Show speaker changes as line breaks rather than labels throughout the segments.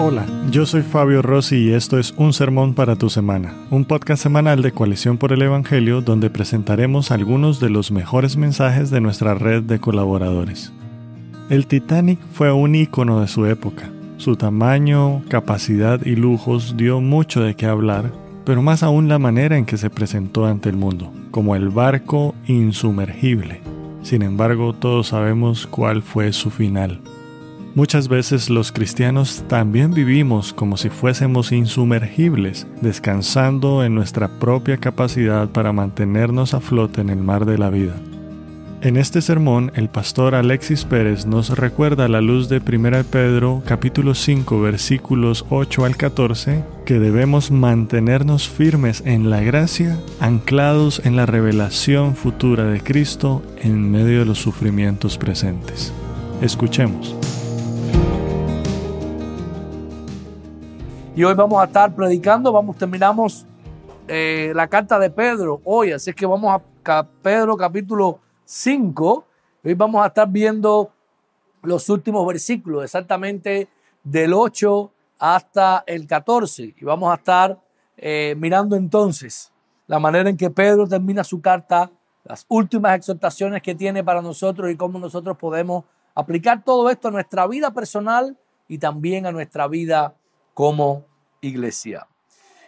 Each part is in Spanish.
Hola, yo soy Fabio Rossi y esto es Un Sermón para tu Semana, un podcast semanal de Coalición por el Evangelio donde presentaremos algunos de los mejores mensajes de nuestra red de colaboradores. El Titanic fue un ícono de su época. Su tamaño, capacidad y lujos dio mucho de qué hablar, pero más aún la manera en que se presentó ante el mundo, como el barco insumergible. Sin embargo, todos sabemos cuál fue su final. Muchas veces los cristianos también vivimos como si fuésemos insumergibles, descansando en nuestra propia capacidad para mantenernos a flote en el mar de la vida. En este sermón, el pastor Alexis Pérez nos recuerda a la luz de 1 Pedro capítulo 5 versículos 8 al 14 que debemos mantenernos firmes en la gracia, anclados en la revelación futura de Cristo en medio de los sufrimientos presentes. Escuchemos.
Y hoy vamos a estar predicando, vamos, terminamos eh, la carta de Pedro hoy, así que vamos a Pedro capítulo 5. Hoy vamos a estar viendo los últimos versículos, exactamente del 8 hasta el 14. Y vamos a estar eh, mirando entonces la manera en que Pedro termina su carta, las últimas exhortaciones que tiene para nosotros y cómo nosotros podemos aplicar todo esto a nuestra vida personal y también a nuestra vida como iglesia.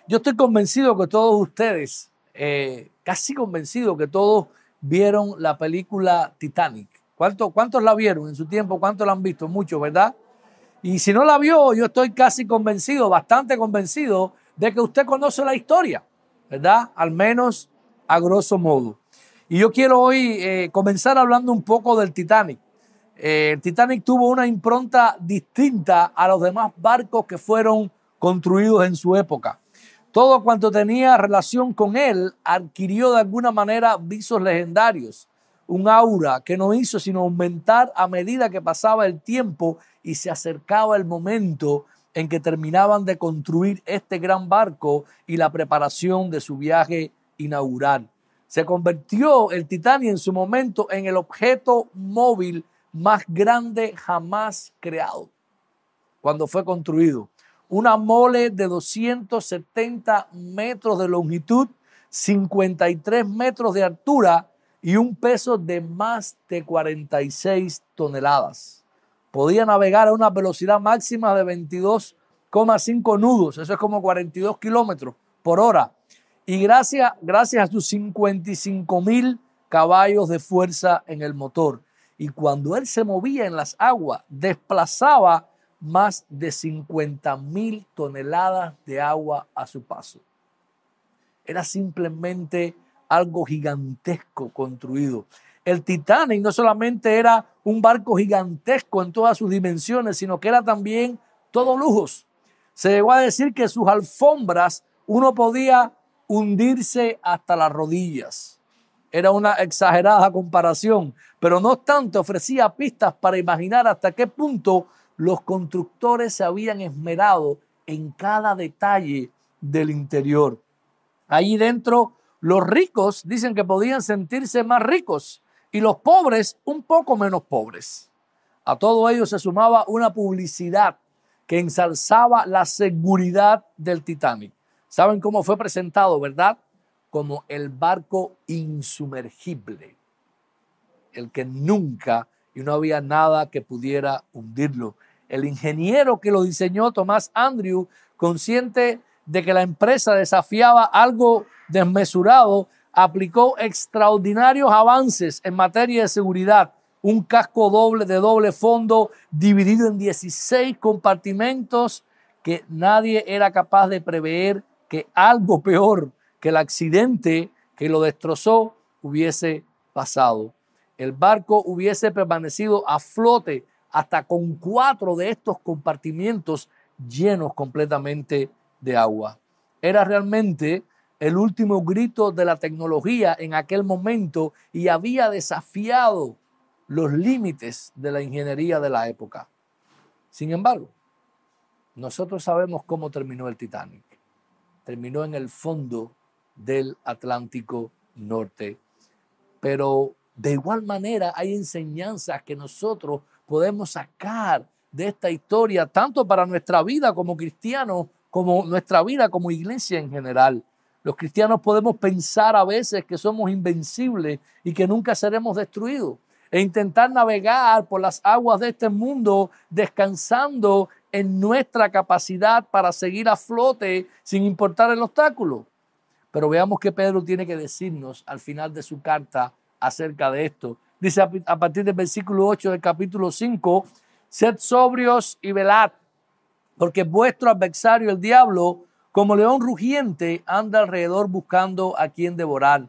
Yo estoy convencido que todos ustedes, eh, casi convencido que todos vieron la película Titanic. ¿Cuántos, ¿Cuántos la vieron en su tiempo? ¿Cuántos la han visto? Muchos, ¿verdad? Y si no la vio, yo estoy casi convencido, bastante convencido de que usted conoce la historia, ¿verdad? Al menos a grosso modo. Y yo quiero hoy eh, comenzar hablando un poco del Titanic. Eh, el Titanic tuvo una impronta distinta a los demás barcos que fueron construidos en su época. Todo cuanto tenía relación con él adquirió de alguna manera visos legendarios, un aura que no hizo sino aumentar a medida que pasaba el tiempo y se acercaba el momento en que terminaban de construir este gran barco y la preparación de su viaje inaugural. Se convirtió el Titanic en su momento en el objeto móvil más grande jamás creado cuando fue construido. Una mole de 270 metros de longitud, 53 metros de altura y un peso de más de 46 toneladas. Podía navegar a una velocidad máxima de 22,5 nudos, eso es como 42 kilómetros por hora. Y gracias, gracias a sus 55 mil caballos de fuerza en el motor y cuando él se movía en las aguas, desplazaba más de 50 mil toneladas de agua a su paso. Era simplemente algo gigantesco construido. El Titanic no solamente era un barco gigantesco en todas sus dimensiones, sino que era también todo lujos. Se llegó a decir que sus alfombras uno podía hundirse hasta las rodillas. Era una exagerada comparación, pero no obstante ofrecía pistas para imaginar hasta qué punto los constructores se habían esmerado en cada detalle del interior. Allí dentro, los ricos dicen que podían sentirse más ricos y los pobres un poco menos pobres. A todo ello se sumaba una publicidad que ensalzaba la seguridad del Titanic. ¿Saben cómo fue presentado, verdad? como el barco insumergible, el que nunca y no había nada que pudiera hundirlo. El ingeniero que lo diseñó, Tomás Andrew, consciente de que la empresa desafiaba algo desmesurado, aplicó extraordinarios avances en materia de seguridad. Un casco doble de doble fondo dividido en 16 compartimentos que nadie era capaz de prever que algo peor que el accidente que lo destrozó hubiese pasado. El barco hubiese permanecido a flote hasta con cuatro de estos compartimientos llenos completamente de agua. Era realmente el último grito de la tecnología en aquel momento y había desafiado los límites de la ingeniería de la época. Sin embargo, nosotros sabemos cómo terminó el Titanic. Terminó en el fondo del Atlántico Norte. Pero de igual manera hay enseñanzas que nosotros podemos sacar de esta historia, tanto para nuestra vida como cristianos, como nuestra vida como iglesia en general. Los cristianos podemos pensar a veces que somos invencibles y que nunca seremos destruidos e intentar navegar por las aguas de este mundo descansando en nuestra capacidad para seguir a flote sin importar el obstáculo. Pero veamos qué Pedro tiene que decirnos al final de su carta acerca de esto. Dice a partir del versículo 8 del capítulo 5, sed sobrios y velad, porque vuestro adversario el diablo, como león rugiente, anda alrededor buscando a quien devorar,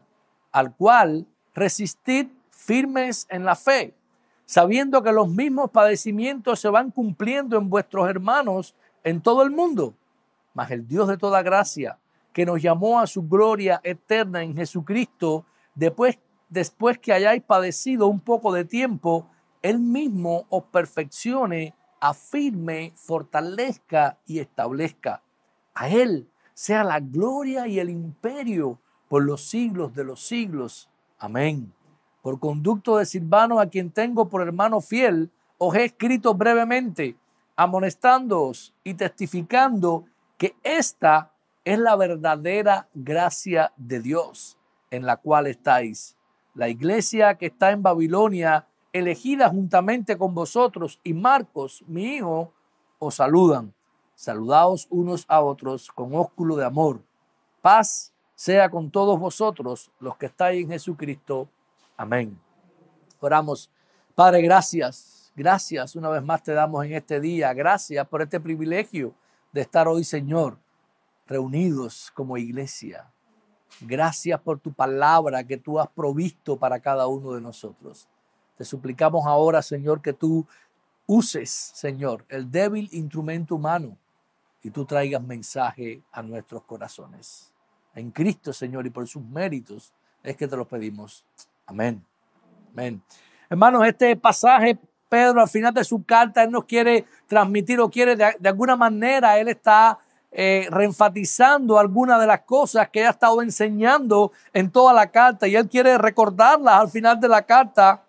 al cual resistid firmes en la fe, sabiendo que los mismos padecimientos se van cumpliendo en vuestros hermanos en todo el mundo. Mas el Dios de toda gracia, que nos llamó a su gloria eterna en Jesucristo, después, después que hayáis padecido un poco de tiempo, Él mismo os perfeccione, afirme, fortalezca y establezca. A Él sea la gloria y el imperio por los siglos de los siglos. Amén. Por conducto de Silvano, a quien tengo por hermano fiel, os he escrito brevemente, amonestándoos y testificando que esta es la verdadera gracia de Dios en la cual estáis. La iglesia que está en Babilonia, elegida juntamente con vosotros, y Marcos, mi hijo, os saludan. Saludaos unos a otros con ósculo de amor. Paz sea con todos vosotros los que estáis en Jesucristo. Amén. Oramos. Padre, gracias. Gracias una vez más te damos en este día. Gracias por este privilegio de estar hoy, Señor, reunidos como iglesia. Gracias por tu palabra que tú has provisto para cada uno de nosotros. Te suplicamos ahora, Señor, que tú uses, Señor, el débil instrumento humano y tú traigas mensaje a nuestros corazones. En Cristo, Señor, y por sus méritos es que te lo pedimos. Amén. Amén. Hermanos, este pasaje, Pedro al final de su carta, él nos quiere transmitir o quiere de, alguna manera, él está eh, reenfatizando algunas de las cosas que ha estado enseñando en toda la carta y él quiere recordarlas al final de la carta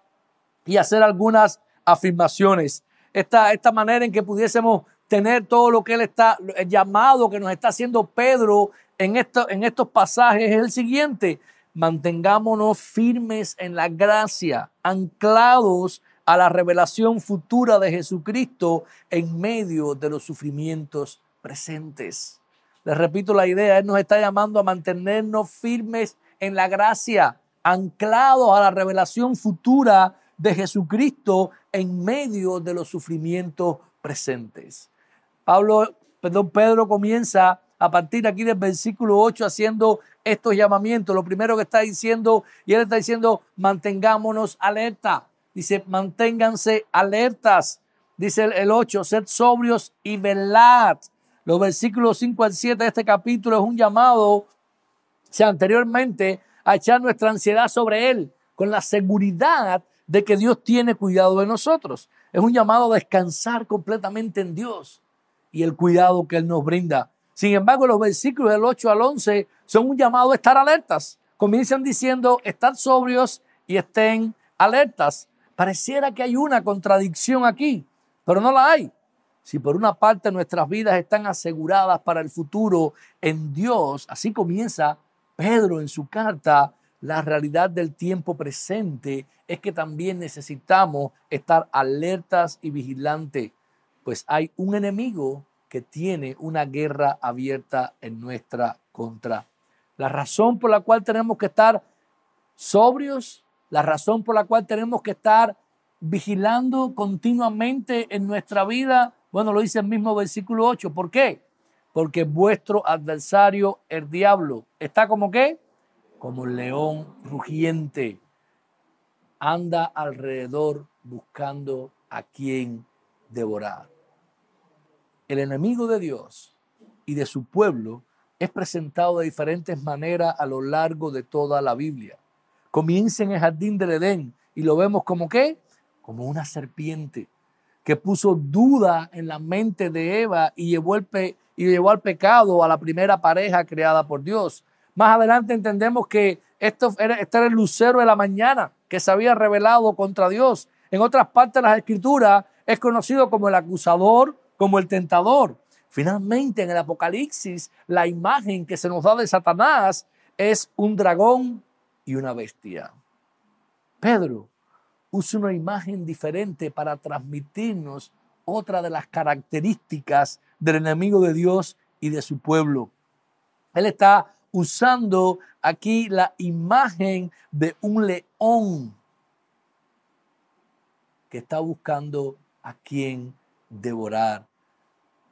y hacer algunas afirmaciones. Esta, esta manera en que pudiésemos tener todo lo que él está, el llamado que nos está haciendo Pedro en, esto, en estos pasajes es el siguiente mantengámonos firmes en la gracia, anclados a la revelación futura de Jesucristo en medio de los sufrimientos presentes. Les repito la idea, Él nos está llamando a mantenernos firmes en la gracia, anclados a la revelación futura de Jesucristo en medio de los sufrimientos presentes. Pablo, perdón, Pedro comienza a partir aquí del versículo 8 haciendo estos llamamientos. Lo primero que está diciendo, y él está diciendo, mantengámonos alerta. Dice, manténganse alertas. Dice el, 8, sed sobrios y velad. Los versículos 5 al 7 de este capítulo es un llamado, sea, anteriormente, a echar nuestra ansiedad sobre Él, con la seguridad de que Dios tiene cuidado de nosotros. Es un llamado a descansar completamente en Dios y el cuidado que Él nos brinda. Sin embargo, los versículos del 8 al 11 son un llamado a estar alertas. Comienzan diciendo, estad sobrios y estén alertas. Pareciera que hay una contradicción aquí, pero no la hay. Si por una parte nuestras vidas están aseguradas para el futuro en Dios, así comienza Pedro en su carta, la realidad del tiempo presente es que también necesitamos estar alertas y vigilantes, pues hay un enemigo que tiene una guerra abierta en nuestra contra. La razón por la cual tenemos que estar sobrios, la razón por la cual tenemos que estar vigilando continuamente en nuestra vida, bueno, lo dice el mismo versículo 8. ¿Por qué? Porque vuestro adversario, el diablo, está como qué? Como un león rugiente. Anda alrededor buscando a quien devorar el enemigo de Dios y de su pueblo es presentado de diferentes maneras a lo largo de toda la Biblia. Comienza en el jardín del Edén y lo vemos como qué? Como una serpiente que puso duda en la mente de Eva y llevó, el al pecado a la primera pareja creada por Dios. Más adelante entendemos que esto era, este era el lucero de la mañana que se había revelado contra Dios. En otras partes de las escrituras es conocido como el acusador, como el tentador. Finalmente, en el Apocalipsis, la imagen que se nos da de Satanás es un dragón y una bestia. Pedro usa una imagen diferente para transmitirnos otra de las características del enemigo de Dios y de su pueblo. Él está usando aquí la imagen de un león que está buscando a quien devorar.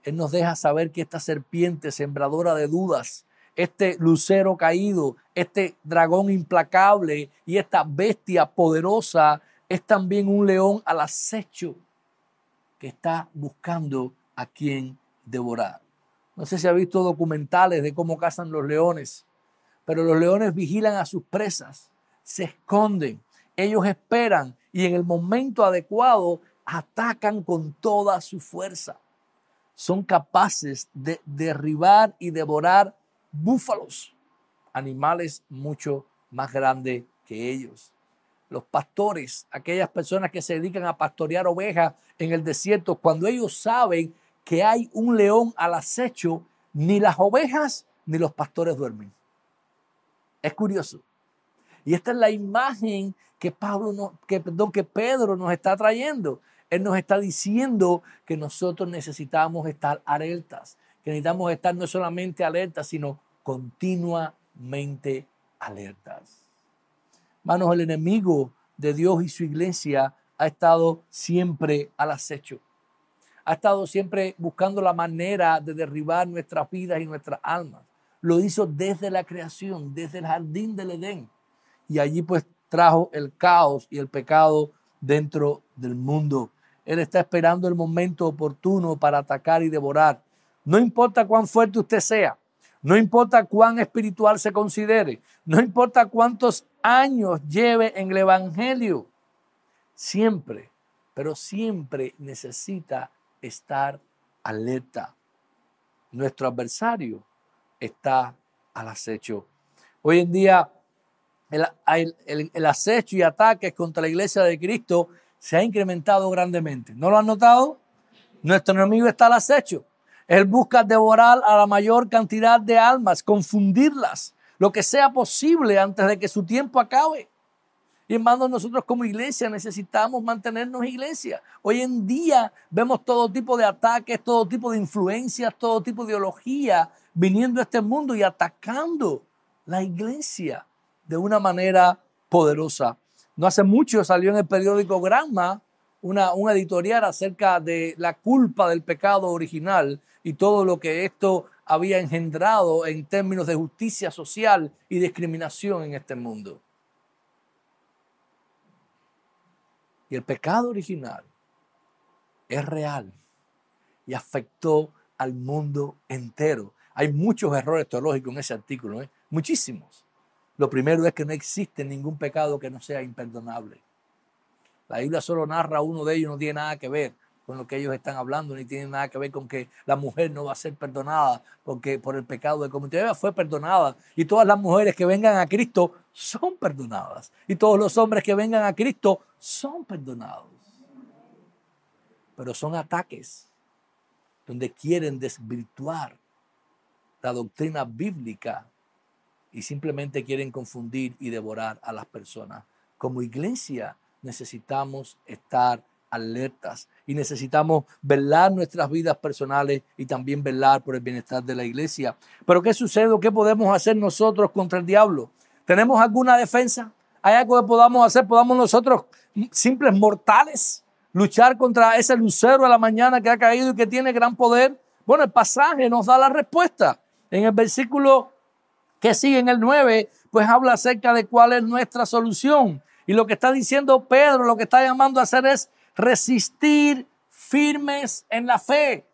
Él nos deja saber que esta serpiente sembradora de dudas, este lucero caído, este dragón implacable y esta bestia poderosa es también un león al acecho que está buscando a quien devorar. No sé si ha visto documentales de cómo cazan los leones, pero los leones vigilan a sus presas, se esconden, ellos esperan y en el momento adecuado atacan con toda su fuerza. Son capaces de derribar y devorar búfalos, animales mucho más grandes que ellos los pastores, aquellas personas que se dedican a pastorear ovejas en el desierto, cuando ellos saben que hay un león al acecho, ni las ovejas ni los pastores duermen. Es curioso. Y esta es la imagen que Pablo que, que Pedro nos está trayendo. Él nos está diciendo que nosotros necesitamos estar alertas, que necesitamos estar no solamente alertas, sino continuamente alertas. Manos, el enemigo de Dios y su iglesia ha estado siempre al acecho. Ha estado siempre buscando la manera de derribar nuestras vidas y nuestras almas. Lo hizo desde la creación, desde el jardín del Edén. Y allí pues trajo el caos y el pecado dentro del mundo. Él está esperando el momento oportuno para atacar y devorar. No importa cuán fuerte usted sea, no importa cuán espiritual se considere, no importa cuántos años lleve en el Evangelio, siempre, pero siempre necesita estar alerta. Nuestro adversario está al acecho. Hoy en día el, el, acecho y ataques contra la iglesia de Cristo se ha incrementado grandemente. ¿No lo han notado? Nuestro enemigo está al acecho. Él busca devorar a la mayor cantidad de almas, confundirlas, lo que sea posible antes de que su tiempo acabe. Y hermanos, nosotros como iglesia necesitamos mantenernos iglesia. Hoy en día vemos todo tipo de ataques, todo tipo de influencias, todo tipo de ideología viniendo a este mundo y atacando la iglesia de una manera poderosa. No hace mucho salió en el periódico Granma una, un editorial acerca de la culpa del pecado original y todo lo que esto había engendrado en términos de justicia social y discriminación en este mundo. Y el pecado original es real y afectó al mundo entero. Hay muchos errores teológicos en ese artículo, ¿eh? muchísimos. Lo primero es que no existe ningún pecado que no sea imperdonable. La Biblia solo narra uno de ellos, no tiene nada que ver con lo que ellos están hablando, ni tiene nada que ver con que la mujer no va a ser perdonada porque por el pecado de comunidad. Fue perdonada y todas las mujeres que vengan a Cristo son perdonadas y todos los hombres que vengan a Cristo son perdonados. Pero son ataques donde quieren desvirtuar la doctrina bíblica y simplemente quieren confundir y devorar a las personas. Como iglesia necesitamos estar alertas y necesitamos velar nuestras vidas personales y también velar por el bienestar de la iglesia. Pero ¿qué sucede? ¿Qué podemos hacer nosotros contra el diablo? ¿Tenemos alguna defensa? ¿Hay algo que podamos hacer? ¿Podamos nosotros, simples mortales, luchar contra ese lucero de la mañana que ha caído y que tiene gran poder? Bueno, el pasaje nos da la respuesta. En el versículo que sigue en el 9, pues habla acerca de cuál es nuestra solución. Y lo que está diciendo Pedro, lo que está llamando a hacer es resistir firmes en la fe.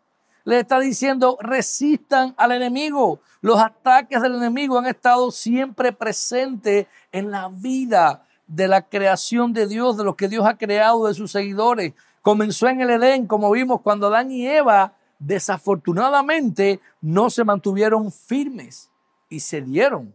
Le está diciendo, resistan al enemigo. Los ataques del enemigo han estado siempre presentes en la vida de la creación de Dios, de lo que Dios ha creado de sus seguidores. Comenzó en el Edén, como vimos, cuando Adán y Eva desafortunadamente no se mantuvieron firmes y cedieron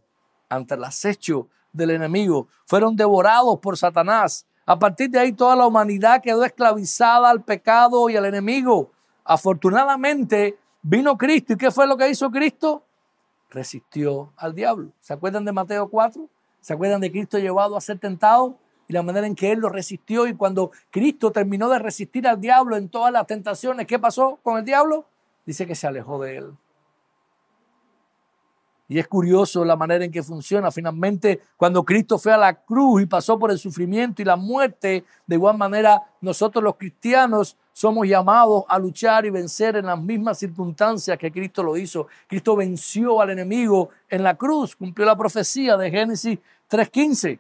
ante el acecho del enemigo. Fueron devorados por Satanás A partir de ahí toda la humanidad quedó esclavizada al pecado y al enemigo. Afortunadamente vino Cristo. ¿Y qué fue lo que hizo Cristo? Resistió al diablo. ¿Se acuerdan de Mateo 4? ¿Se acuerdan de Cristo llevado a ser tentado? Y la manera en que Él lo resistió. Y cuando Cristo terminó de resistir al diablo en todas las tentaciones, ¿qué pasó con el diablo? Dice que se alejó de Él. Y es curioso la manera en que funciona. Finalmente, cuando Cristo fue a la cruz y pasó por el sufrimiento y la muerte, de igual manera nosotros los cristianos somos llamados a luchar y vencer en las mismas circunstancias que Cristo lo hizo. Cristo venció al enemigo en la cruz, cumplió la profecía de Génesis 3.15,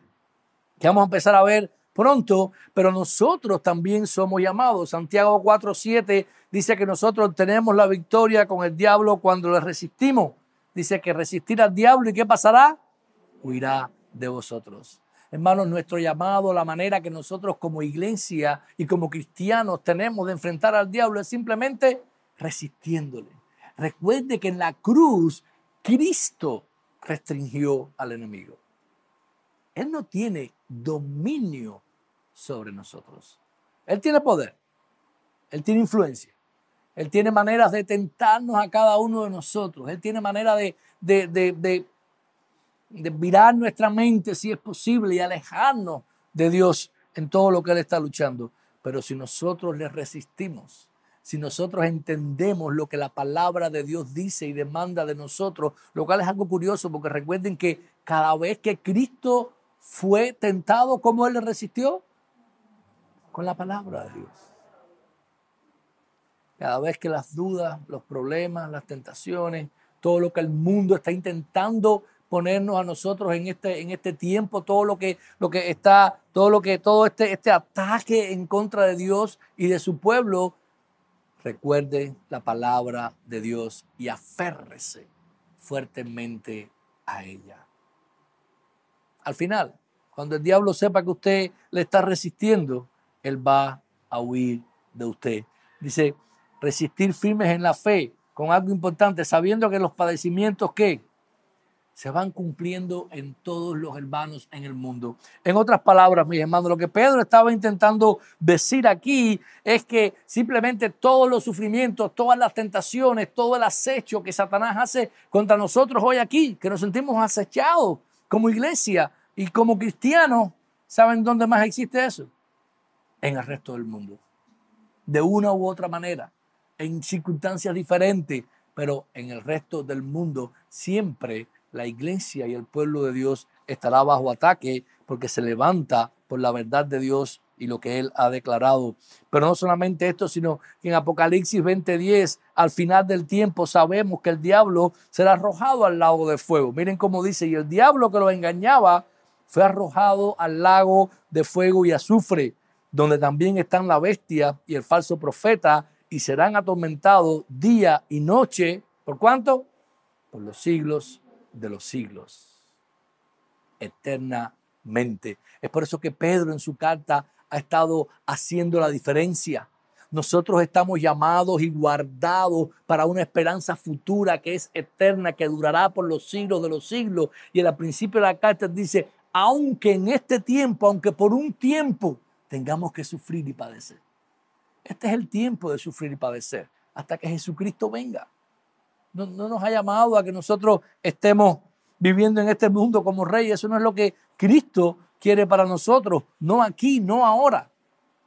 que vamos a empezar a ver pronto, pero nosotros también somos llamados. Santiago 4.7 dice que nosotros tenemos la victoria con el diablo cuando le resistimos dice que resistir al diablo y qué pasará? Huirá de vosotros. Hermanos, nuestro llamado, la manera que nosotros como iglesia y como cristianos tenemos de enfrentar al diablo es simplemente resistiéndole. Recuerde que en la cruz Cristo restringió al enemigo. Él no tiene dominio sobre nosotros. Él tiene poder. Él tiene influencia. Él tiene maneras de tentarnos a cada uno de nosotros. Él tiene manera de, de, de, de, virar nuestra mente si es posible y alejarnos de Dios en todo lo que Él está luchando. Pero si nosotros le resistimos, si nosotros entendemos lo que la palabra de Dios dice y demanda de nosotros, lo cual es algo curioso porque recuerden que cada vez que Cristo fue tentado, ¿cómo Él le resistió? Con la palabra de Dios. Cada vez que las dudas, los problemas, las tentaciones, todo lo que el mundo está intentando ponernos a nosotros en este, en este tiempo, todo lo que, lo que está, todo lo que, todo este, este ataque en contra de Dios y de su pueblo, recuerde la palabra de Dios y aférrese fuertemente a ella. Al final, cuando el diablo sepa que usted le está resistiendo, él va a huir de usted. Dice, resistir firmes en la fe con algo importante, sabiendo que los padecimientos que se van cumpliendo en todos los hermanos en el mundo. En otras palabras, mis hermanos, lo que Pedro estaba intentando decir aquí es que simplemente todos los sufrimientos, todas las tentaciones, todo el acecho que Satanás hace contra nosotros hoy aquí, que nos sentimos acechados como iglesia y como cristianos, ¿saben dónde más existe eso? En el resto del mundo. De una u otra manera en circunstancias diferentes, pero en el resto del mundo siempre la iglesia y el pueblo de Dios estará bajo ataque porque se levanta por la verdad de Dios y lo que Él ha declarado. Pero no solamente esto, sino que en Apocalipsis 20:10, al final del tiempo, sabemos que el diablo será arrojado al lago de fuego. Miren cómo dice, y el diablo que lo engañaba fue arrojado al lago de fuego y azufre, donde también están la bestia y el falso profeta, y serán atormentados día y noche. ¿Por cuánto? Por los siglos de los siglos. Eternamente. Es por eso que Pedro en su carta ha estado haciendo la diferencia. Nosotros estamos llamados y guardados para una esperanza futura que es eterna, que durará por los siglos de los siglos. Y el principio de la carta dice, aunque en este tiempo, aunque por un tiempo, tengamos que sufrir y padecer. Este es el tiempo de sufrir y padecer hasta que Jesucristo venga. No, nos ha llamado a que nosotros estemos viviendo en este mundo como reyes. Eso no es lo que Cristo quiere para nosotros. No aquí, no ahora.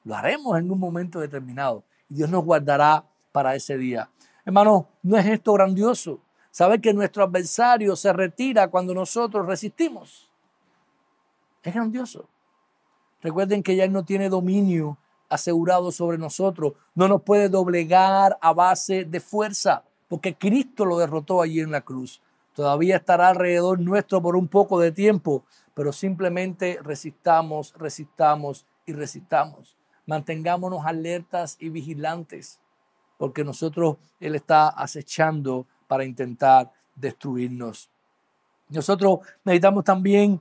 Lo haremos en un momento determinado. Y Dios nos guardará para ese día. Hermano, ¿no es esto grandioso? Saber que nuestro adversario se retira cuando nosotros resistimos. Es grandioso. Recuerden que ya Él no tiene dominio asegurado sobre nosotros. No nos puede doblegar a base de fuerza, porque Cristo lo derrotó allí en la cruz. Todavía estará alrededor nuestro por un poco de tiempo, pero simplemente resistamos, resistamos y resistamos. Mantengámonos alertas y vigilantes, porque nosotros Él está acechando para intentar destruirnos. Nosotros necesitamos también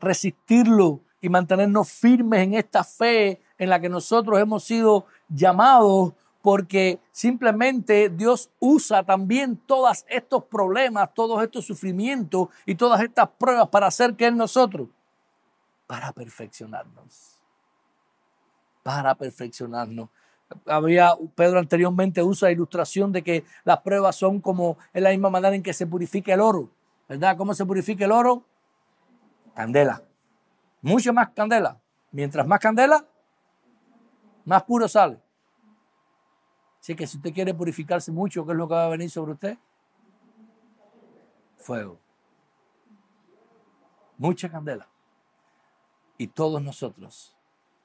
resistirlo y mantenernos firmes en esta fe en la que nosotros hemos sido llamados porque simplemente Dios usa también todos estos problemas, todos estos sufrimientos y todas estas pruebas para hacer que en nosotros, para perfeccionarnos. para perfeccionarnos. Había, Pedro anteriormente usa la ilustración de que las pruebas son como en la misma manera en que se purifica el oro. ¿Verdad? ¿Cómo se purifica el oro? Candela. Mucho más candela. Mientras más candela, más puro sale. Así que si usted quiere purificarse mucho, ¿qué es lo que va a venir sobre usted? Fuego. Mucha candela. Y todos nosotros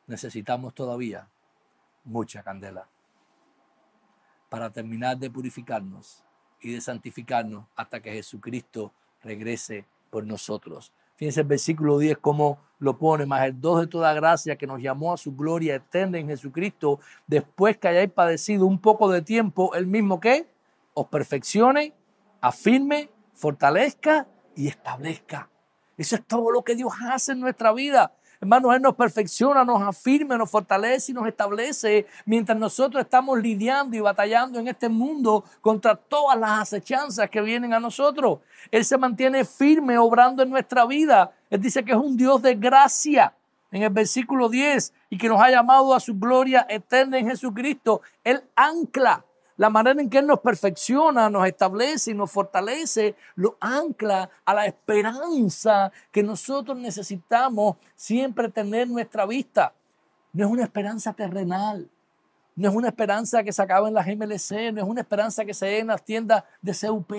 necesitamos todavía mucha candela para terminar de purificarnos y de santificarnos hasta que Jesucristo regrese por nosotros. Fíjense el versículo 10 cómo lo pone, más el 2 de toda gracia que nos llamó a su gloria eterna en Jesucristo, después que hayáis padecido un poco de tiempo, el mismo que os perfeccione, afirme, fortalezca y establezca. Eso es todo lo que Dios hace en nuestra vida. Hermanos, Él nos perfecciona, nos afirma, nos fortalece y nos establece mientras nosotros estamos lidiando y batallando en este mundo contra todas las acechanzas que vienen a nosotros. Él se mantiene firme obrando en nuestra vida. Él dice que es un Dios de gracia en el versículo 10 y que nos ha llamado a su gloria eterna en Jesucristo. Él ancla la manera en que Él nos perfecciona, nos establece y nos fortalece, lo ancla a la esperanza que nosotros necesitamos siempre tener en nuestra vista. No es una esperanza terrenal, no es una esperanza que se acaba en las MLC, no es una esperanza que se dé en las tiendas de CUP.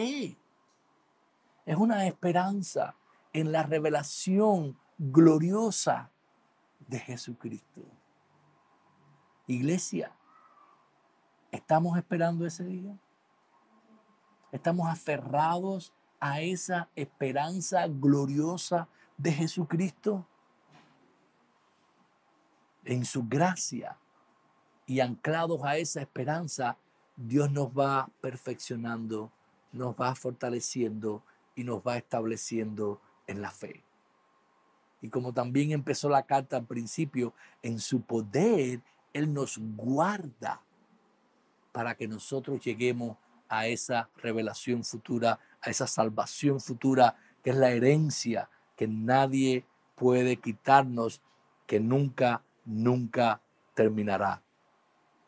Es una esperanza en la revelación gloriosa de Jesucristo. Iglesia, ¿Estamos esperando ese día? ¿Estamos aferrados a esa esperanza gloriosa de Jesucristo? En su gracia y anclados a esa esperanza, Dios nos va perfeccionando, nos va fortaleciendo y nos va estableciendo en la fe. Y como también empezó la carta al principio, en su poder Él nos guarda para que nosotros lleguemos a esa revelación futura, a esa salvación futura, que es la herencia que nadie puede quitarnos, que nunca, nunca terminará.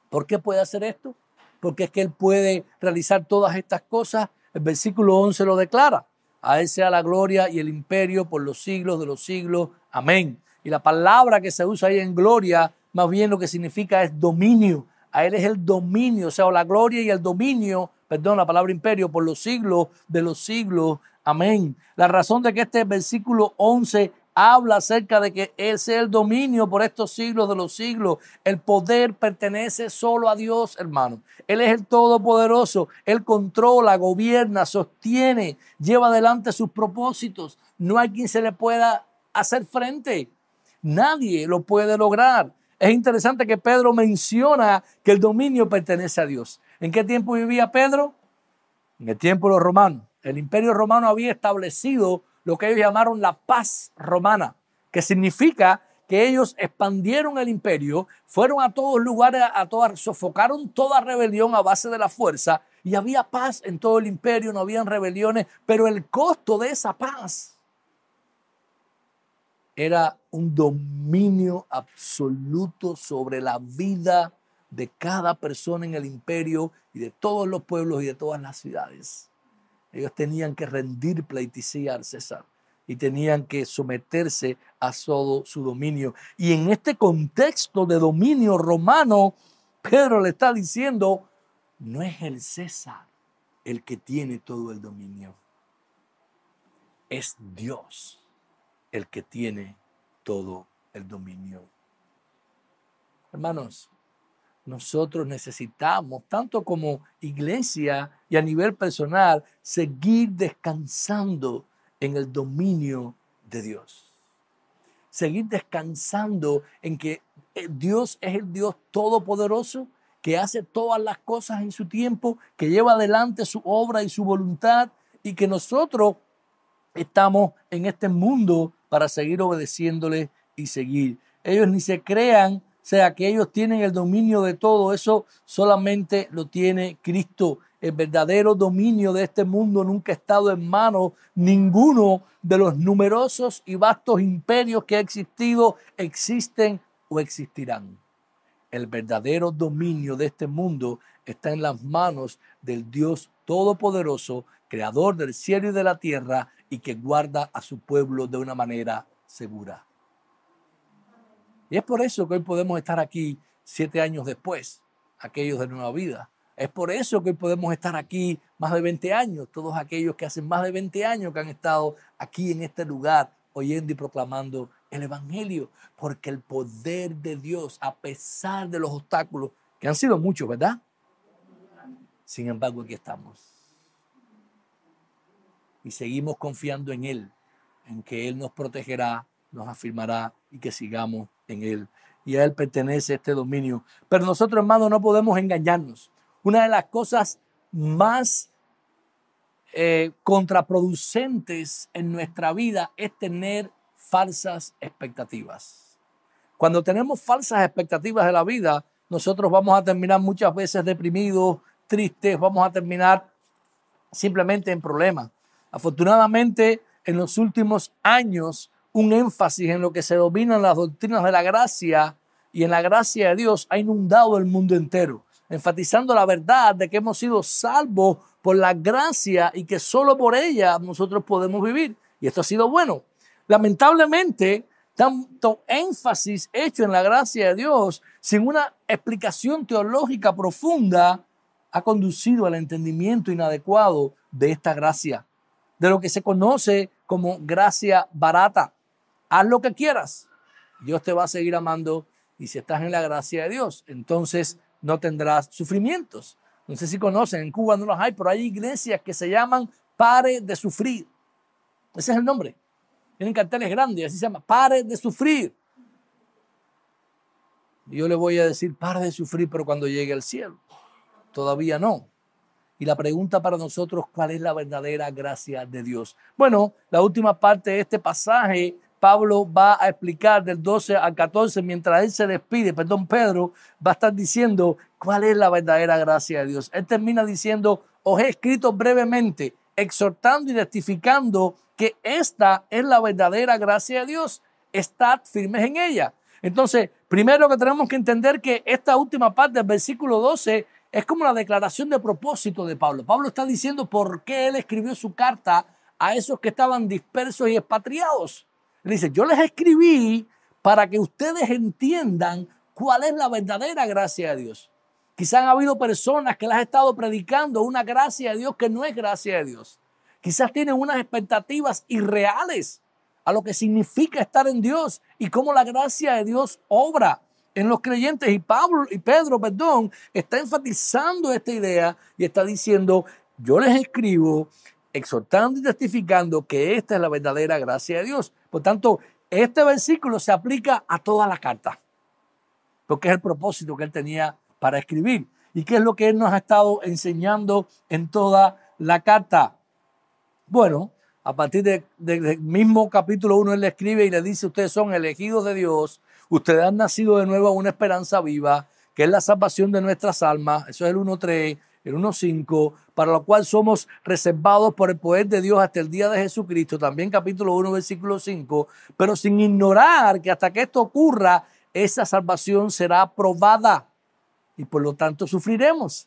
¿Por qué puede hacer esto? Porque es que Él puede realizar todas estas cosas. El versículo 11 lo declara. A Él sea la gloria y el imperio por los siglos de los siglos. Amén. Y la palabra que se usa ahí en gloria, más bien lo que significa es dominio. A Él es el dominio, o sea, la gloria y el dominio, perdón, la palabra imperio, por los siglos de los siglos. Amén. La razón de que este versículo 11 habla acerca de que sea el dominio por estos siglos de los siglos. El poder pertenece solo a Dios, hermano. Él es el Todopoderoso. Él controla, gobierna, sostiene, lleva adelante sus propósitos. No hay quien se le pueda hacer frente. Nadie lo puede lograr. Es interesante que Pedro menciona que el dominio pertenece a Dios. ¿En qué tiempo vivía Pedro? En el tiempo de los romanos. El imperio romano había establecido lo que ellos llamaron la paz romana, que significa que ellos expandieron el imperio, fueron a todos lugares, a todas, sofocaron toda rebelión a base de la fuerza y había paz en todo el imperio, no habían rebeliones, pero el costo de esa paz era un dominio absoluto sobre la vida de cada persona en el imperio y de todos los pueblos y de todas las ciudades. Ellos tenían que rendir pleitesía al César y tenían que someterse a todo su dominio. Y en este contexto de dominio romano, Pedro le está diciendo, no es el César el que tiene todo el dominio, es Dios el que tiene todo el dominio. Hermanos, nosotros necesitamos, tanto como iglesia y a nivel personal, seguir descansando en el dominio de Dios. Seguir descansando en que eh, Dios es el Dios todopoderoso, que hace todas las cosas en su tiempo, que lleva adelante su obra y su voluntad, y que nosotros estamos en este mundo para seguir obedeciéndole y seguir. Ellos ni se crean, o sea, que ellos tienen el dominio de todo, eso solamente lo tiene Cristo. El verdadero dominio de este mundo nunca ha estado en manos ninguno de los numerosos y vastos imperios que ha existido, existen o existirán. el verdadero dominio de este mundo está en las manos del Dios Todopoderoso, Creador del cielo y de la tierra, y que guarda a su pueblo de una manera segura. Y es por eso que hoy podemos estar aquí siete años después, aquellos de nueva vida. Es por eso que hoy podemos estar aquí más de 20 años, todos aquellos que hacen más de 20 años que han estado aquí en este lugar oyendo y proclamando el Evangelio, porque el poder de Dios, a pesar de los obstáculos, que han sido muchos, ¿verdad? Sin embargo, aquí estamos. Y seguimos confiando en Él, en que Él nos protegerá, nos afirmará y que sigamos en Él. Y a Él pertenece este dominio. Pero nosotros, hermanos, no podemos engañarnos. Una de las cosas más eh, contraproducentes en nuestra vida es tener falsas expectativas. Cuando tenemos falsas expectativas de la vida, nosotros vamos a terminar muchas veces deprimidos, tristes, vamos a terminar simplemente en problemas. Afortunadamente, en los últimos años, un énfasis en lo que se dominan las doctrinas de la gracia y en la gracia de Dios ha inundado el mundo entero, enfatizando la verdad de que hemos sido salvos por la gracia y que solo por ella nosotros podemos vivir. Y esto ha sido bueno. Lamentablemente, tanto énfasis hecho en la gracia de Dios sin una explicación teológica profunda ha conducido al entendimiento inadecuado de esta gracia, de lo que se conoce como gracia barata. Haz lo que quieras, Dios te va a seguir amando y si estás en la gracia de Dios, entonces no tendrás sufrimientos. No sé si conocen, en Cuba no los hay, pero hay iglesias que se llaman Pare de Sufrir. Ese es el nombre. Tienen carteles grandes, así se llama, pare de sufrir. yo le voy a decir, pare de sufrir, pero cuando llegue al cielo. Todavía no. Y la pregunta para nosotros, ¿cuál es la verdadera gracia de Dios? Bueno, la última parte de este pasaje, Pablo va a explicar del 12 al 14, mientras él se despide, perdón, Pedro va a estar diciendo cuál es la verdadera gracia de Dios. Él termina diciendo, os he escrito brevemente, exhortando y testificando que esta es la verdadera gracia de Dios. Estad firmes en ella. Entonces, primero que tenemos que entender que esta última parte del versículo 12 es como la declaración de propósito de Pablo. Pablo está diciendo por qué él escribió su carta a esos que estaban dispersos y expatriados. Él dice, yo les escribí para que ustedes entiendan cuál es la verdadera gracia de Dios. Quizás han habido personas que les han estado predicando una gracia de Dios que no es gracia de Dios. Quizás tienen unas expectativas irreales a lo que significa estar en Dios y cómo la gracia de Dios obra en los creyentes. Y Pablo y Pedro, perdón, está enfatizando esta idea y está diciendo, yo les escribo exhortando y testificando que esta es la verdadera gracia de Dios. Por tanto, este versículo se aplica a toda la carta, porque es el propósito que él tenía para escribir y qué es lo que él nos ha estado enseñando en toda la carta. Bueno, a partir del mismo capítulo 1 él le escribe y le dice, ustedes son elegidos de Dios, ustedes han nacido de nuevo a una esperanza viva, que es la salvación de nuestras almas, eso es el 1.3, el 1.5, para lo cual somos reservados por el poder de Dios hasta el día de Jesucristo, también capítulo 1, versículo 5, pero sin ignorar que hasta que esto ocurra, esa salvación será aprobada y por lo tanto sufriremos.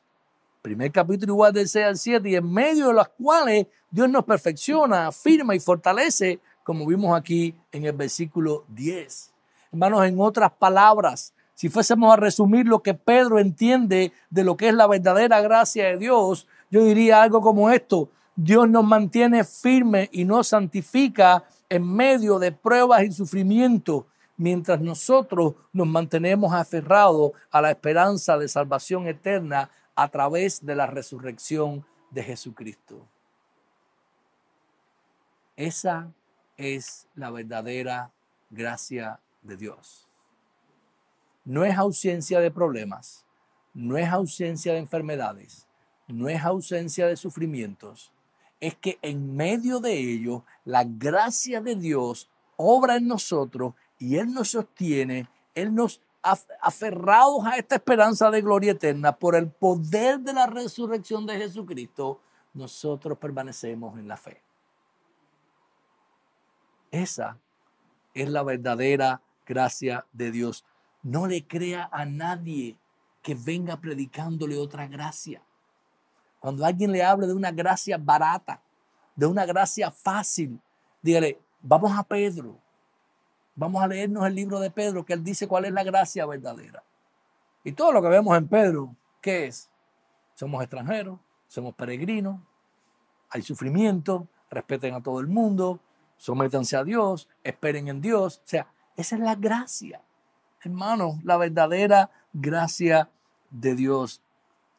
Primer capítulo igual del 6 al 7, y en medio de las cuales Dios nos perfecciona, afirma y fortalece, como vimos aquí en el versículo 10. Hermanos, en otras palabras, si fuésemos a resumir lo que Pedro entiende de lo que es la verdadera gracia de Dios, yo diría algo como esto. Dios nos mantiene firme y nos santifica en medio de pruebas y sufrimiento, mientras nosotros nos mantenemos aferrados a la esperanza de salvación eterna a través de la resurrección de Jesucristo. Esa es la verdadera gracia de Dios. No es ausencia de problemas, no es ausencia de enfermedades, no es ausencia de sufrimientos. Es que en medio de ello la gracia de Dios obra en nosotros y Él nos sostiene, Él nos aferrados a esta esperanza de gloria eterna por el poder de la resurrección de Jesucristo, nosotros permanecemos en la fe. Esa es la verdadera gracia de Dios. no le crea a nadie que venga predicándole otra gracia. Cuando alguien le hable de una gracia barata, de una gracia fácil, dígale, vamos a Pedro, vamos a leernos el libro de Pedro, que él dice cuál es la gracia verdadera. Y todo lo que vemos en Pedro, ¿qué es? Somos extranjeros, somos peregrinos, hay sufrimiento, respeten a todo el mundo, sométanse a Dios, esperen en Dios. O sea, esa es la gracia, hermano, la verdadera gracia de Dios.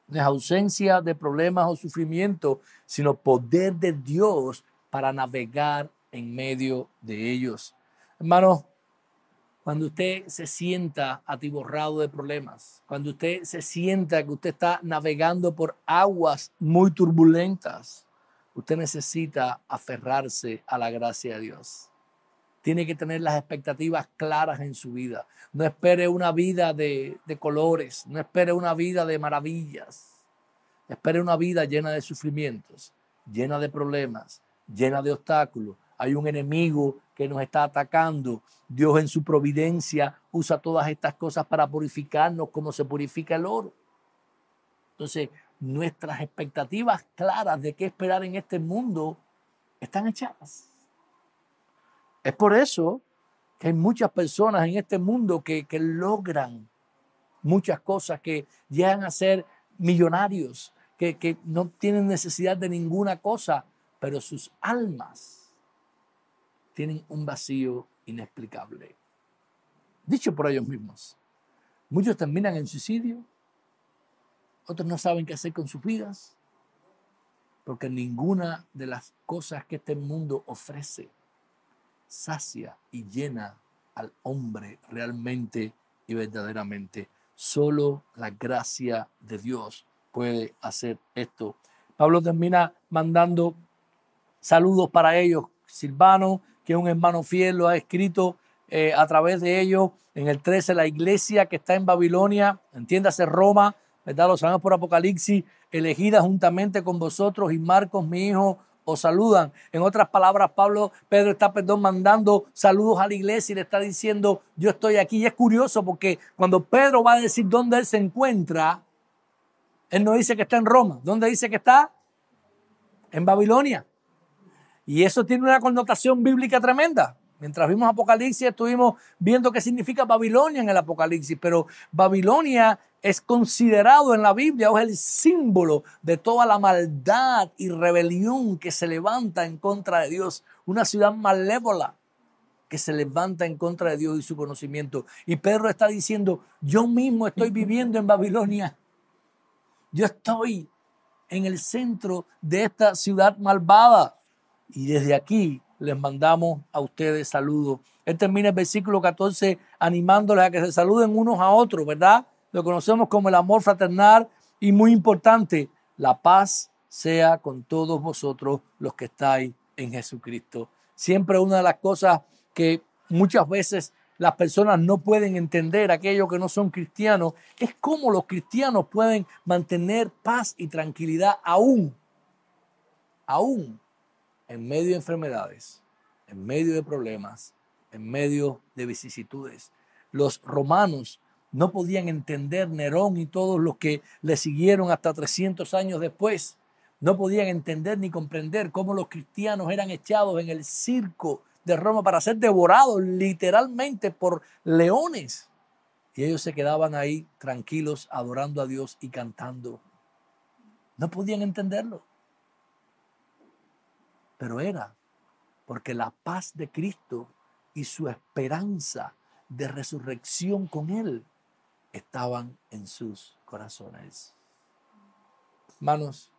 No es ausencia de problemas o sufrimiento, sino poder de Dios para navegar en medio de ellos. Hermano, cuando usted se sienta atiborrado de problemas, cuando usted se sienta que usted está navegando por aguas muy turbulentas, usted necesita aferrarse a la gracia de Dios. Tiene que tener las expectativas claras en su vida. No espere una vida de, colores, no espere una vida de maravillas. Espere una vida llena de sufrimientos, llena de problemas, llena de obstáculos. Hay un enemigo que nos está atacando. Dios en su providencia usa todas estas cosas para purificarnos como se purifica el oro. Entonces, nuestras expectativas claras de qué esperar en este mundo están echadas. Es por eso que hay muchas personas en este mundo que, que logran muchas cosas, que llegan a ser millonarios, que, que no tienen necesidad de ninguna cosa, pero sus almas tienen un vacío inexplicable. Dicho por ellos mismos. Muchos terminan en suicidio, otros no saben qué hacer con sus vidas, porque ninguna de las cosas que este mundo ofrece sacia y llena al hombre realmente y verdaderamente. Solo la gracia de Dios puede hacer esto. Pablo termina mandando saludos para ellos. Silvano, que es un hermano fiel, lo ha escrito eh, a través de ellos. En el 13, la iglesia que está en Babilonia, entiéndase Roma, ¿verdad? Lo sabemos por Apocalipsis, elegida juntamente con vosotros y Marcos, mi hijo, os saludan. En otras palabras, Pablo, Pedro está, perdón, mandando saludos a la iglesia y le está diciendo, yo estoy aquí. Y es curioso porque cuando Pedro va a decir dónde él se encuentra, él no dice que está en Roma. ¿Dónde dice que está? En Babilonia. Y eso tiene una connotación bíblica tremenda. Mientras vimos Apocalipsis, estuvimos viendo qué significa Babilonia en el Apocalipsis, pero Babilonia es considerado en la Biblia o es el símbolo de toda la maldad y rebelión que se levanta en contra de Dios. Una ciudad malévola que se levanta en contra de Dios y su conocimiento. Y Pedro está diciendo, yo mismo estoy viviendo en Babilonia. Yo estoy en el centro de esta ciudad malvada. Y desde aquí les mandamos a ustedes saludos. Él termina el versículo 14 animándoles a que se saluden unos a otros, ¿verdad? Lo conocemos como el amor fraternal y muy importante, la paz sea con todos vosotros los que estáis en Jesucristo. Siempre una de las cosas que muchas veces las personas no pueden entender, aquellos que no son cristianos, es cómo los cristianos pueden mantener paz y tranquilidad aún, aún en medio de enfermedades, en medio de problemas, en medio de vicisitudes. Los romanos no podían entender Nerón y todos los que le siguieron hasta 300 años después. No podían entender ni comprender cómo los cristianos eran echados en el circo de Roma para ser devorados literalmente por leones. Y ellos se quedaban ahí tranquilos, adorando a Dios y cantando. No podían entenderlo pero era porque la paz de Cristo y su esperanza de resurrección con Él estaban en sus corazones. Hermanos,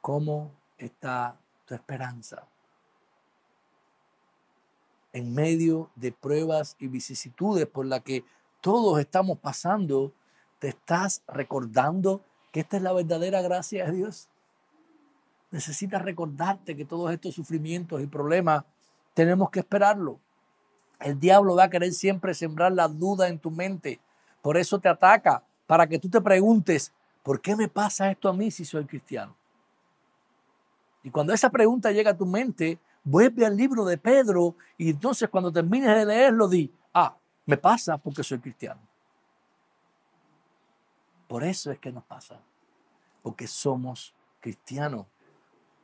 ¿cómo está tu esperanza? En medio de pruebas y vicisitudes por las que todos estamos pasando, ¿te estás recordando que esta es la verdadera gracia de Dios? Necesitas recordarte que todos estos sufrimientos y problemas tenemos que esperarlo. El diablo va a querer siempre sembrar la duda en tu mente. Por eso te ataca, para que tú te preguntes, ¿por qué me pasa esto a mí si soy cristiano? Y cuando esa pregunta llega a tu mente, vuelve al libro de Pedro y entonces cuando termines de leerlo, di, ah, Me pasa porque soy cristiano. Por eso es que nos pasa. Porque somos cristianos.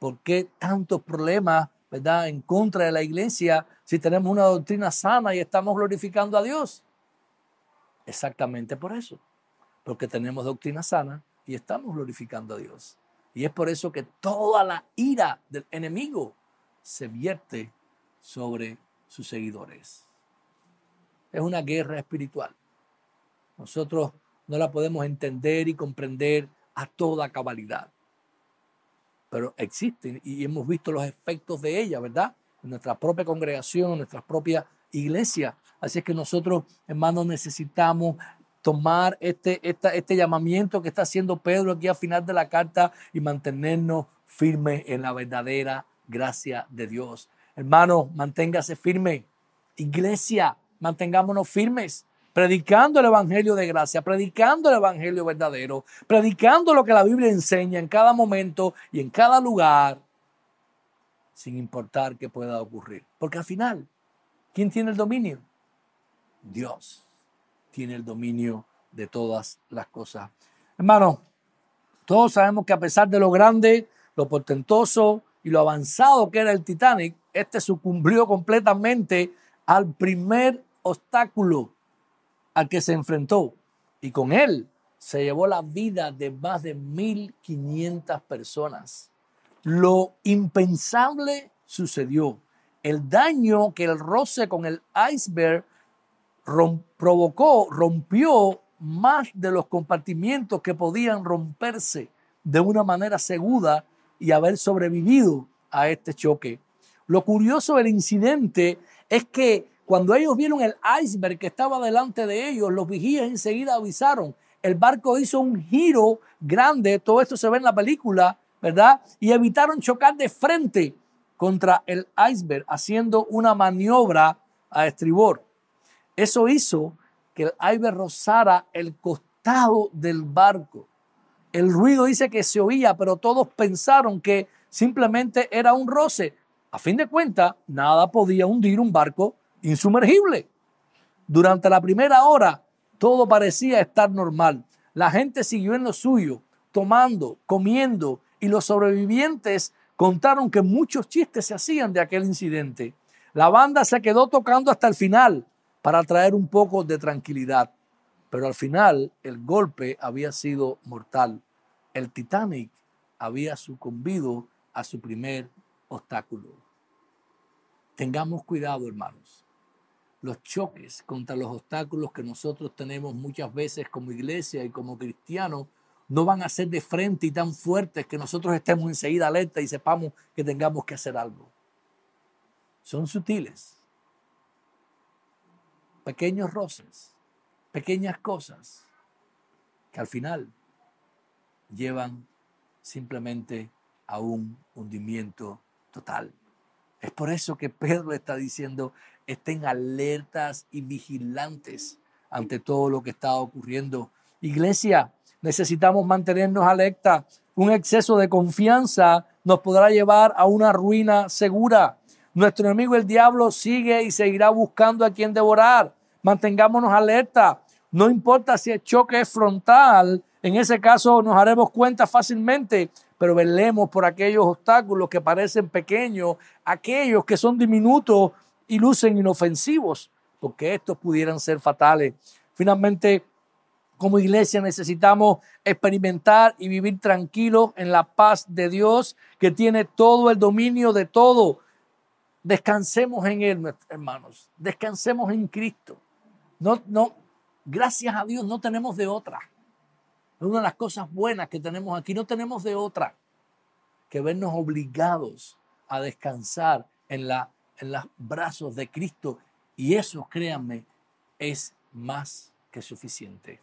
¿Por qué tantos problemas, verdad, en contra de la iglesia si tenemos una doctrina sana y estamos glorificando a Dios? Exactamente por eso. Porque tenemos doctrina sana y estamos glorificando a Dios. Y es por eso que toda la ira del enemigo se vierte sobre sus seguidores. Es una guerra espiritual. Nosotros no la podemos entender y comprender a toda cabalidad. Pero existen y hemos visto los efectos de ella, ¿verdad? En nuestra propia congregación, en nuestra propia iglesia. Así es que nosotros, hermanos, necesitamos tomar este, este llamamiento que está haciendo Pedro aquí al final de la carta y mantenernos firmes en la verdadera gracia de Dios. Hermano, manténgase firme. Iglesia, mantengámonos firmes, predicando el Evangelio de gracia, predicando el Evangelio verdadero, predicando lo que la Biblia enseña en cada momento y en cada lugar, sin importar qué pueda ocurrir. Porque al final, ¿quién tiene el dominio? Dios tiene el dominio de todas las cosas. Hermano, todos sabemos que a pesar de lo grande, lo portentoso y lo avanzado que era el Titanic, este sucumbió completamente al primer obstáculo al que se enfrentó y con él se llevó la vida de más de 1.500 personas. Lo impensable sucedió. El daño que el roce con el iceberg provocó, rompió más de los compartimientos que podían romperse de una manera segura y haber sobrevivido a este choque. Lo curioso del incidente es que cuando ellos vieron el iceberg que estaba delante de ellos, los vigías enseguida avisaron. El barco hizo un giro grande, todo esto se ve en la película, ¿verdad? Y evitaron chocar de frente contra el iceberg, haciendo una maniobra a estribor. Eso hizo que el iceberg rozara el costado del barco. El ruido dice que se oía, pero todos pensaron que simplemente era un roce. A fin de cuentas, nada podía hundir un barco insumergible. Durante la primera hora, todo parecía estar normal. La gente siguió en lo suyo, tomando, comiendo, y los sobrevivientes contaron que muchos chistes se hacían de aquel incidente. La banda se quedó tocando hasta el final para traer un poco de tranquilidad, pero al final el golpe había sido mortal. El Titanic había sucumbido a su primer obstáculo. Tengamos cuidado, hermanos los choques contra los obstáculos que nosotros tenemos muchas veces como iglesia y como cristianos no van a ser de frente y tan fuertes que nosotros estemos enseguida alerta y sepamos que tengamos que hacer algo. Son sutiles, pequeños roces, pequeñas cosas que al final llevan simplemente a un hundimiento total. Es por eso que Pedro está diciendo, estén alertas y vigilantes ante todo lo que está ocurriendo. Iglesia, necesitamos mantenernos alerta. Un exceso de confianza nos podrá llevar a una ruina segura. Nuestro enemigo el diablo sigue y seguirá buscando a quien devorar. Mantengámonos alerta. No importa si el choque es frontal, en ese caso nos haremos cuenta fácilmente, pero velemos por aquellos obstáculos que parecen pequeños, aquellos que son diminutos y lucen inofensivos, porque estos pudieran ser fatales. Finalmente, como iglesia necesitamos experimentar y vivir tranquilos en la paz de Dios que tiene todo el dominio de todo. Descansemos en Él, hermanos. Descansemos en Cristo. No, no, gracias a Dios no tenemos de otra. Es una de las cosas buenas que tenemos aquí. No tenemos de otra que vernos obligados a descansar en la en los brazos de Cristo y eso, créanme, es más que suficiente.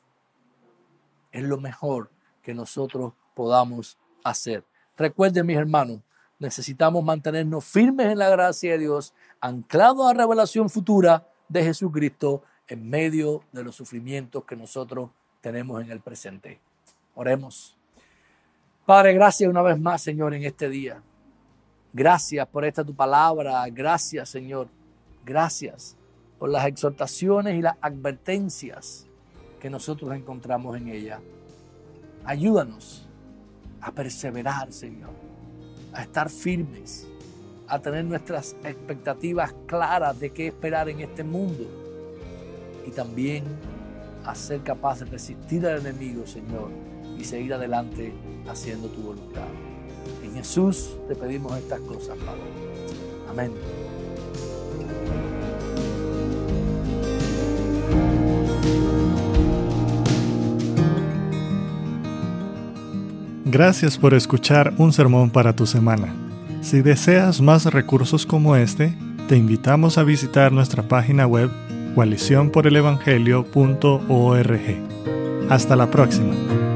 Es lo mejor que nosotros podamos hacer. Recuerden, mis hermanos, necesitamos mantenernos firmes en la gracia de Dios, anclados a la revelación futura de Jesucristo en medio de los sufrimientos que nosotros tenemos en el presente. Oremos. Padre, gracias una vez más, Señor, en este día. Gracias por esta tu palabra. Gracias, Señor. Gracias. por las exhortaciones y las advertencias que nosotros encontramos en ella. Ayúdanos a perseverar, Señor, a estar firmes, a tener nuestras expectativas claras de qué esperar en este mundo y también a ser capaces de resistir al enemigo, Señor, y seguir adelante haciendo tu voluntad. En Jesús te pedimos estas cosas, Padre. Amén.
Gracias por escuchar un sermón para tu semana. Si deseas más recursos como este, te invitamos a visitar nuestra página web coaliciónporelevangelio.org. Hasta la próxima.